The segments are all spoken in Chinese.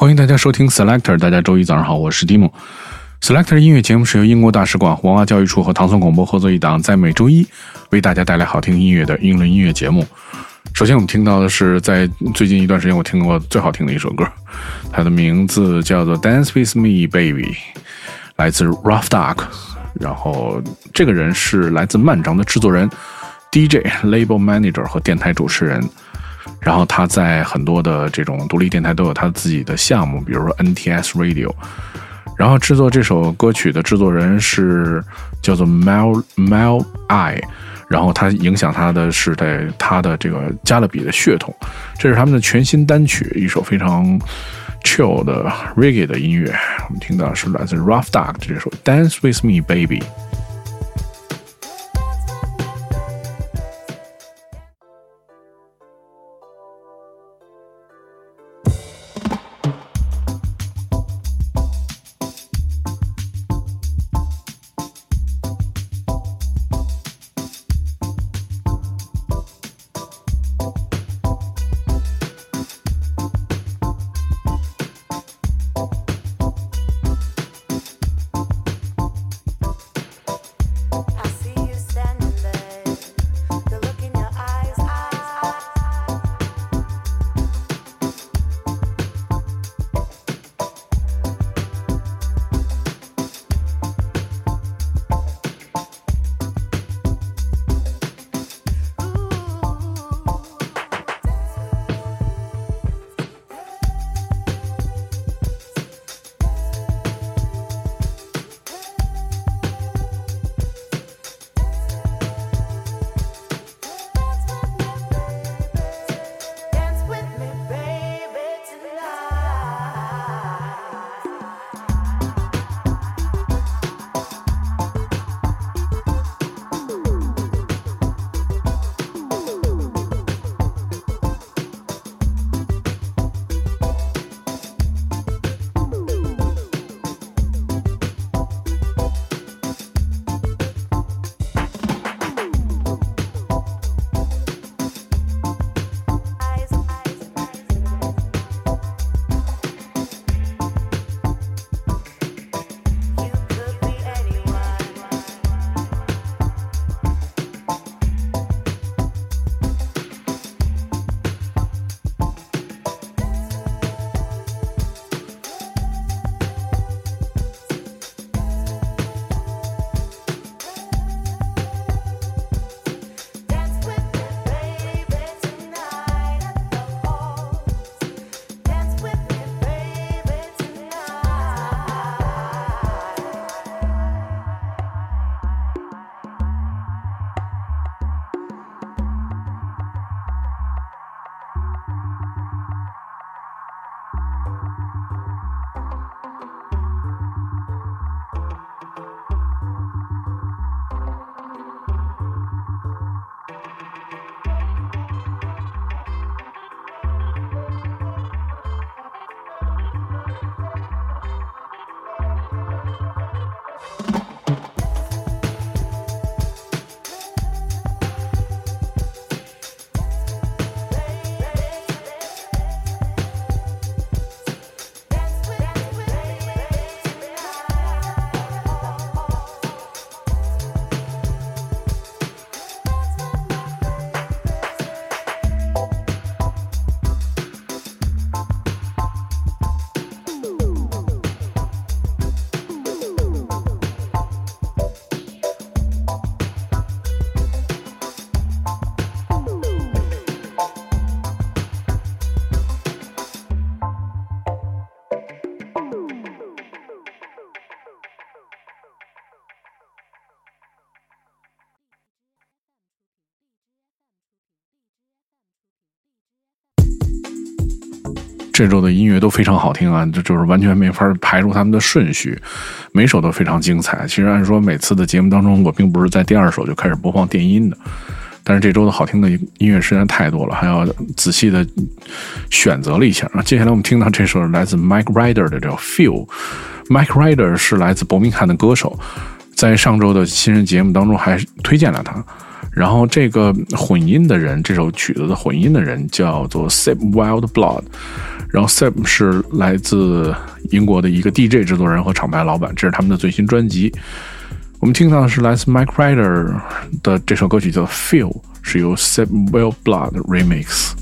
欢迎大家收听 Selector，大家周一早上好，我是 Dimo。Selector 音乐节目是由英国大使馆、文化教育处和唐宋广播合作一档，在每周一为大家带来好听音乐的英伦音乐节目。首先，我们听到的是在最近一段时间我听过最好听的一首歌，它的名字叫做《Dance with Me, Baby》，来自 Rough Duck。然后，这个人是来自漫长的制作人、DJ、Label Manager 和电台主持人。然后他在很多的这种独立电台都有他自己的项目，比如说 NTS Radio。然后制作这首歌曲的制作人是叫做 Mel Mel I。然后他影响他的是在他的这个加勒比的血统。这是他们的全新单曲，一首非常 chill 的 reggae 的音乐。我们听到是来自 Rough Duck 这首 Dance with Me Baby。这周的音乐都非常好听啊，这就是完全没法排除他们的顺序，每首都非常精彩。其实按说每次的节目当中，我并不是在第二首就开始播放电音的，但是这周的好听的音乐实在太多了，还要仔细的选择了一下啊。接下来我们听到这首来自 Mike Ryder 的叫 Feel。Mike Ryder 是来自伯明翰的歌手，在上周的新人节目当中还推荐了他。然后这个混音的人，这首曲子的混音的人叫做 Seb Wild Blood，然后 Seb 是来自英国的一个 DJ 制作人和厂牌老板，这是他们的最新专辑。我们听到的是来自 Mike Ryder 的这首歌曲叫 Feel，是由 Seb Wellblood remix。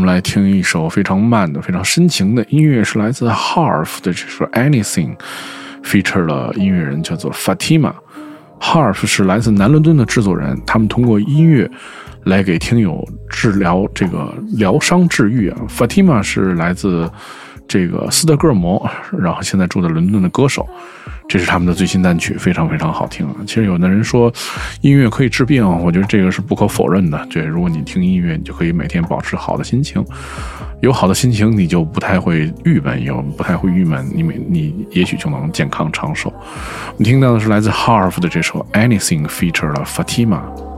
我们来听一首非常慢的、非常深情的音乐，是来自 Harf 的这首《Anything》，feature 了音乐人叫做 Fatima。Harf 是来自南伦敦的制作人，他们通过音乐来给听友治疗这个疗伤治愈啊。Fatima 是来自这个斯德哥尔摩，然后现在住在伦敦的歌手。这是他们的最新单曲，非常非常好听啊！其实有的人说音乐可以治病，我觉得这个是不可否认的。对，如果你听音乐，你就可以每天保持好的心情，有好的心情，你就不太会郁闷，有不太会郁闷，你每你也许就能健康长寿。我们听到的是来自 Harf 的这首 Anything，feature 了 Fatima。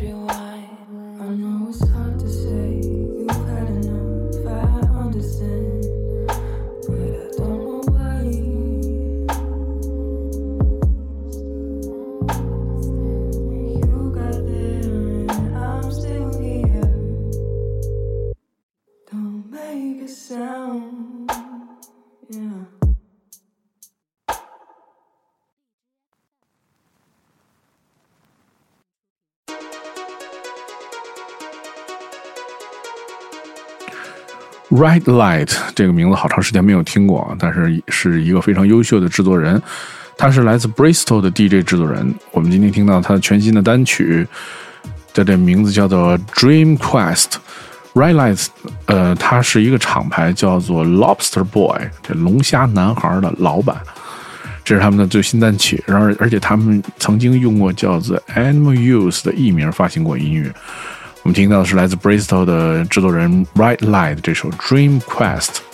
rewind. Red Light 这个名字好长时间没有听过，但是是一个非常优秀的制作人，他是来自 Bristol 的 DJ 制作人。我们今天听到他的全新的单曲，的这名字叫做 Dream Quest。Red Light，呃，他是一个厂牌，叫做 Lobster Boy，这龙虾男孩的老板。这是他们的最新单曲，然而而且他们曾经用过叫做 Animal Use 的艺名发行过音乐。我们听到的是来自 Bristol 的制作人 Bright Light 这首 Dream Quest。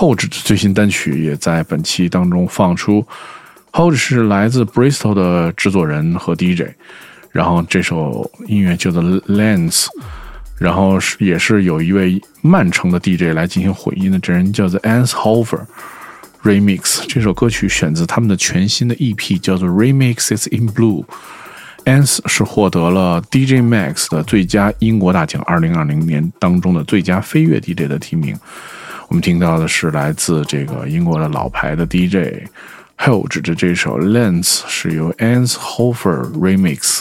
Hold 的最新单曲也在本期当中放出。Hold 是来自 Bristol 的制作人和 DJ，然后这首音乐叫做 Lens，然后是也是有一位曼城的 DJ 来进行混音的，这人叫做 Ans Hover Remix。这首歌曲选自他们的全新的 EP，叫做 Remixes in Blue。Ans 是获得了 DJ Max 的最佳英国大奖2020年当中的最佳飞跃 DJ 的提名。我们听到的是来自这个英国的老牌的 DJ，Hell 指着这首《Lens》是由 Ans Hofer remix。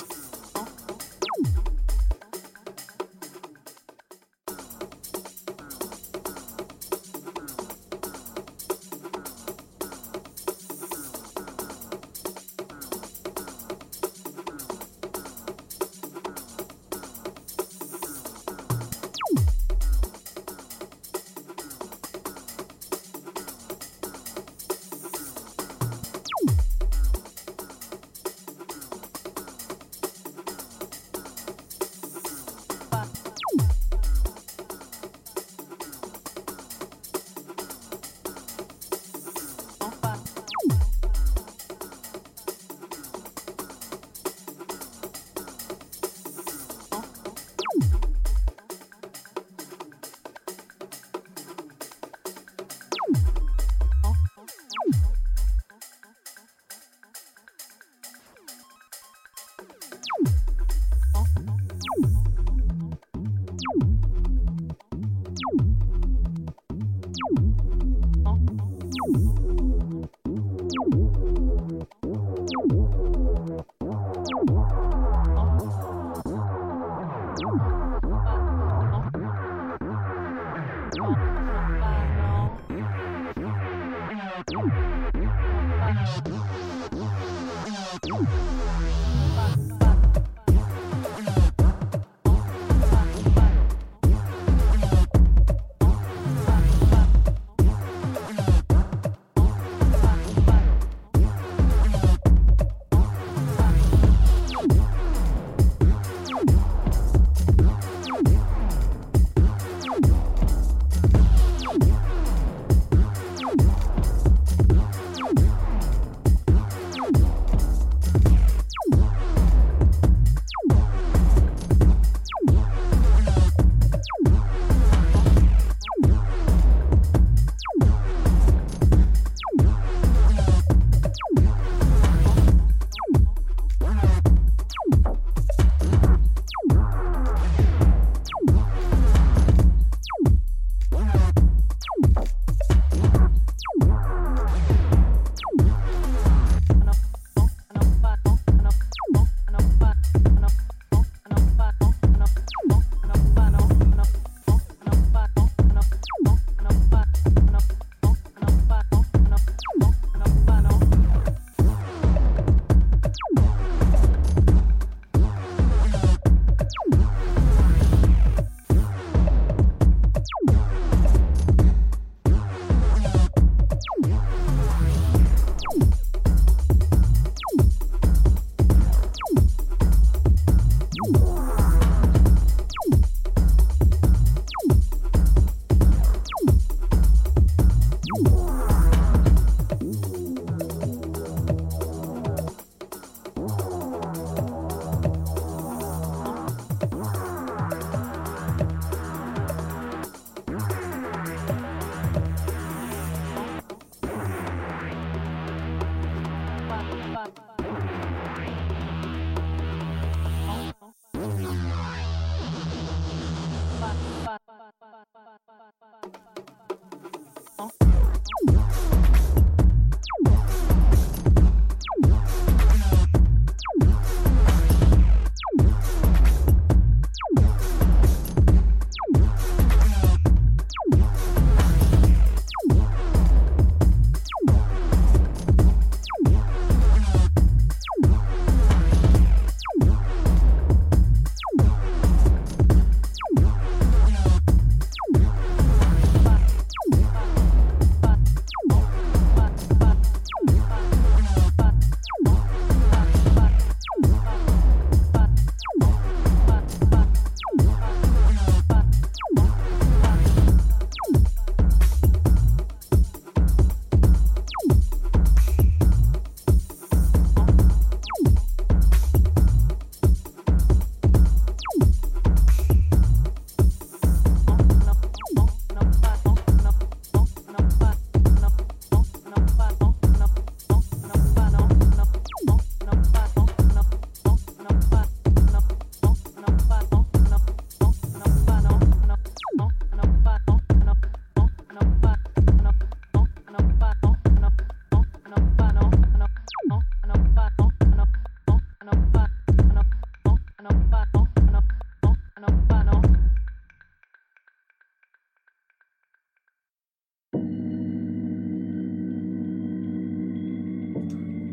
you.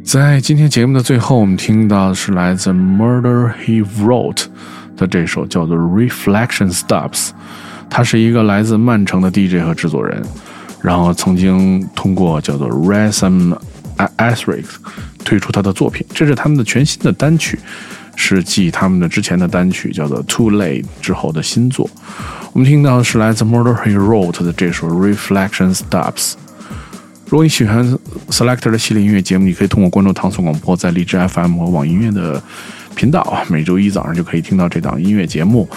在今天节目的最后，我们听到的是来自 Murder He Wrote 的这首叫做《Reflection Stops》，他是一个来自曼城的 DJ 和制作人，然后曾经通过叫做 Rhythm Asric 推出他的作品，这是他们的全新的单曲，是继他们的之前的单曲叫做《Too Late》之后的新作。我们听到的是来自 Murder He Wrote 的这首《Reflection Stops》。如果你喜欢 Selector 的系列音乐节目，你可以通过关注唐宋广播在荔枝 FM 和网易音乐的频道，每周一早上就可以听到这档音乐节目。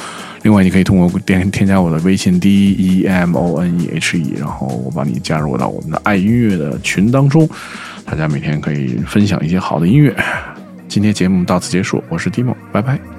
另外，你可以通过添添加我的微信 D E M O N E H E，然后我把你加入到我们的爱音乐的群当中，大家每天可以分享一些好的音乐。今天节目到此结束，我是 Dimo，拜拜。